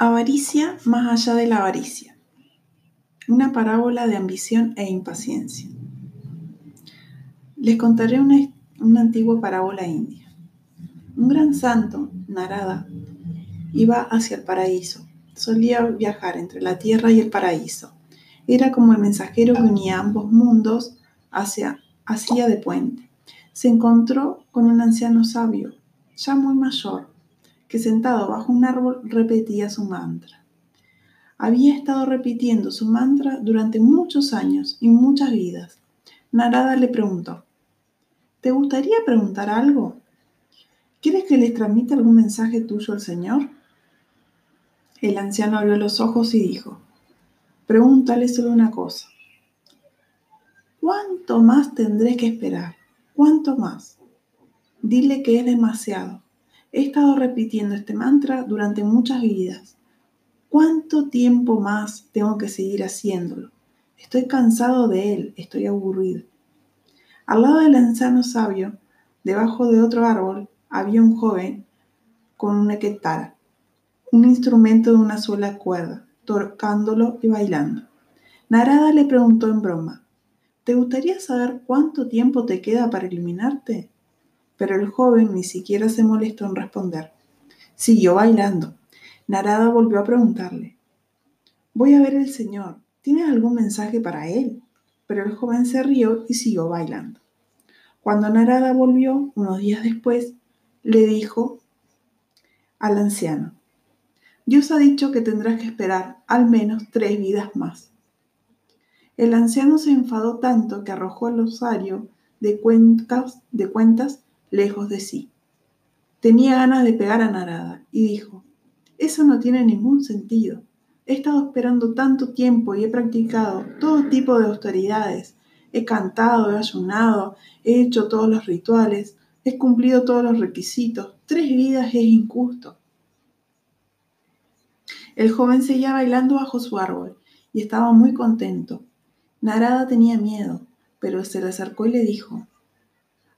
Avaricia más allá de la avaricia. Una parábola de ambición e impaciencia. Les contaré una, antigua parábola india. Un gran santo, Narada, iba hacia el paraíso. Solía viajar entre la tierra y el paraíso. Era como el mensajero que unía ambos mundos hacia, hacía de puente. Se encontró con un anciano sabio, ya muy mayor, que sentado bajo un árbol repetía su mantra. Había estado repitiendo su mantra durante muchos años y muchas vidas. Narada le preguntó, ¿te gustaría preguntar algo? ¿Quieres que les transmita algún mensaje tuyo al Señor? El anciano abrió los ojos y dijo, pregúntale solo una cosa. ¿Cuánto más tendré que esperar? ¿Cuánto más? Dile que es demasiado. He estado repitiendo este mantra durante muchas vidas. ¿Cuánto tiempo más tengo que seguir haciéndolo? Estoy cansado de él, estoy aburrido. Al lado del anciano sabio, debajo de otro árbol, había un joven con una equetara, un instrumento de una sola cuerda, tocándolo y bailando. Narada le preguntó en broma, ¿te gustaría saber cuánto tiempo te queda para iluminarte? Pero el joven ni siquiera se molestó en responder. Siguió bailando. Narada volvió a preguntarle, Voy a ver al Señor. ¿Tienes algún mensaje para él? Pero el joven se rió y siguió bailando. Cuando Narada volvió, unos días después, le dijo al anciano, Dios ha dicho que tendrás que esperar al menos tres vidas más. El anciano se enfadó tanto que arrojó el osario de cuentas, de cuentas lejos de sí. Tenía ganas de pegar a Narada y dijo, eso no tiene ningún sentido. He estado esperando tanto tiempo y he practicado todo tipo de austeridades. He cantado, he ayunado, he hecho todos los rituales, he cumplido todos los requisitos. Tres vidas es injusto. El joven seguía bailando bajo su árbol y estaba muy contento. Narada tenía miedo, pero se le acercó y le dijo,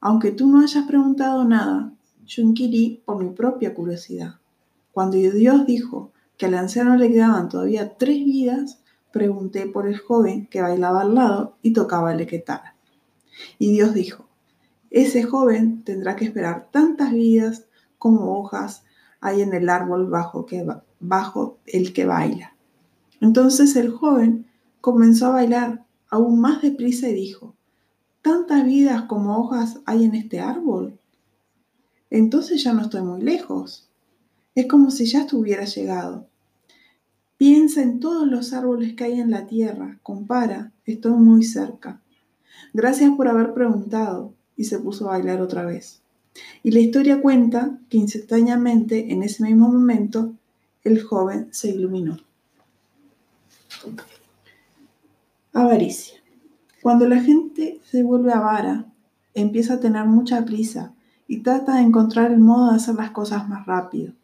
aunque tú no hayas preguntado nada, yo inquirí por mi propia curiosidad. Cuando Dios dijo que al anciano le quedaban todavía tres vidas, pregunté por el joven que bailaba al lado y tocaba el equetara. Y Dios dijo, ese joven tendrá que esperar tantas vidas como hojas hay en el árbol bajo, que, bajo el que baila. Entonces el joven comenzó a bailar aún más deprisa y dijo, tantas vidas como hojas hay en este árbol. Entonces ya no estoy muy lejos. Es como si ya estuviera llegado. Piensa en todos los árboles que hay en la tierra. Compara, estoy muy cerca. Gracias por haber preguntado. Y se puso a bailar otra vez. Y la historia cuenta que instantáneamente, en ese mismo momento, el joven se iluminó. Avaricia. Cuando la gente se vuelve avara, empieza a tener mucha prisa y trata de encontrar el modo de hacer las cosas más rápido.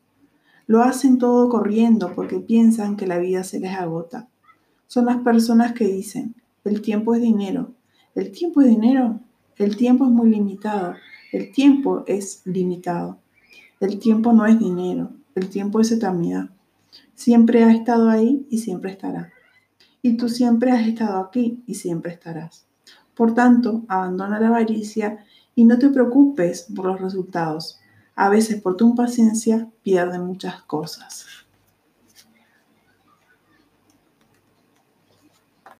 Lo hacen todo corriendo porque piensan que la vida se les agota. Son las personas que dicen, el tiempo es dinero. ¿El tiempo es dinero? El tiempo es muy limitado. El tiempo es limitado. El tiempo no es dinero. El tiempo es eternidad. Siempre ha estado ahí y siempre estará y tú siempre has estado aquí y siempre estarás. Por tanto, abandona la avaricia y no te preocupes por los resultados. A veces por tu impaciencia pierden muchas cosas.